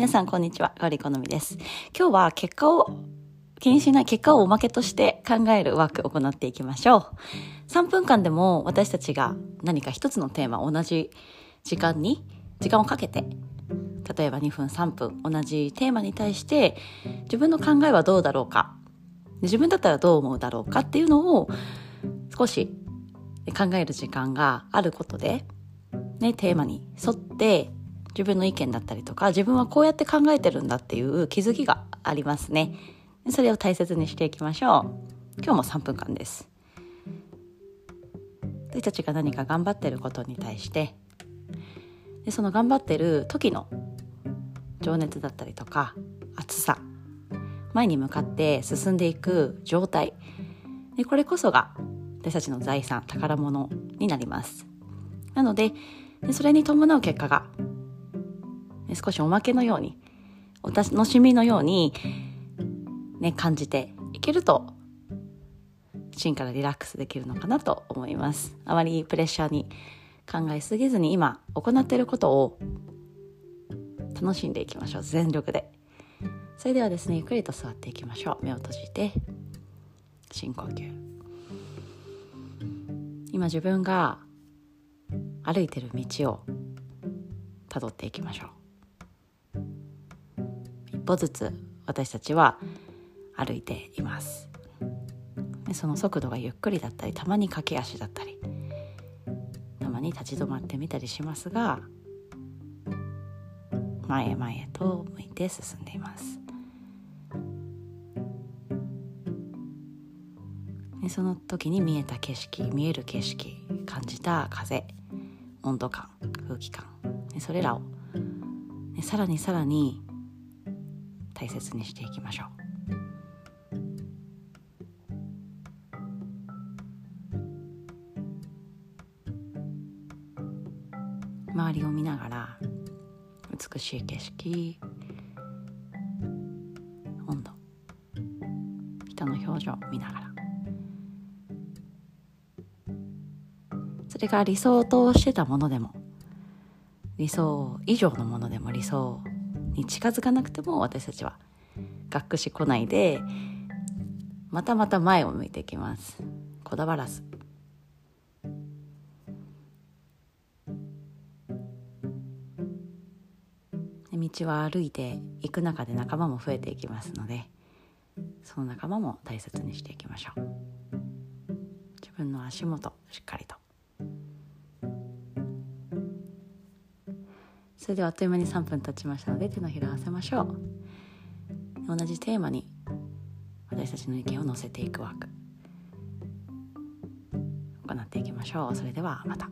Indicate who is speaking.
Speaker 1: 皆さんこんにちは、ガリコのみです。今日は結果を気にしない結果をおまけとして考えるワークを行っていきましょう。3分間でも私たちが何か一つのテーマ、同じ時間に、時間をかけて、例えば2分3分同じテーマに対して自分の考えはどうだろうか、自分だったらどう思うだろうかっていうのを少し考える時間があることで、ね、テーマに沿って自分の意見だったりとか自分はこうやって考えてるんだっていう気づきがありますね。それを大切にしていきましょう。今日も3分間です。私たちが何か頑張ってることに対してでその頑張ってる時の情熱だったりとか熱さ前に向かって進んでいく状態でこれこそが私たちの財産宝物になります。なのででそれに伴う結果が少しおまけのようにお楽しみのように、ね、感じていけると芯からリラックスできるのかなと思います。あまりプレッシャーに考えすぎずに今行っていることを楽しんでいきましょう。全力で。それではですねゆっくりと座っていきましょう。目を閉じて深呼吸。今自分が歩いてる道をたどっていきましょう。歩ずつ私たちは歩いています。でその速度がゆっくりだったりたまに駆け足だったりたまに立ち止まってみたりしますが前へ前へと向いて進んでいます。でその時に見えた景色見える景色感じた風温度感空気感それらをさらにさらに大切にしていきましょう。周りを見ながら美しい景色温度人の表情を見ながら。それが理想としてたものでも理想以上のものでも理想に近づかなくても私たちはがっくしこないでまたまた前を向いていきます。こだわらず。道は歩いていく中で仲間も増えていきますのでその仲間も大切にしていきましょう。自分の足元しっかりと。それではあっという間に3分経ちましたので手のひら合わせましょう。同じテーマに私たちの意見を載せていくワーク。行っていきましょう。それではまた。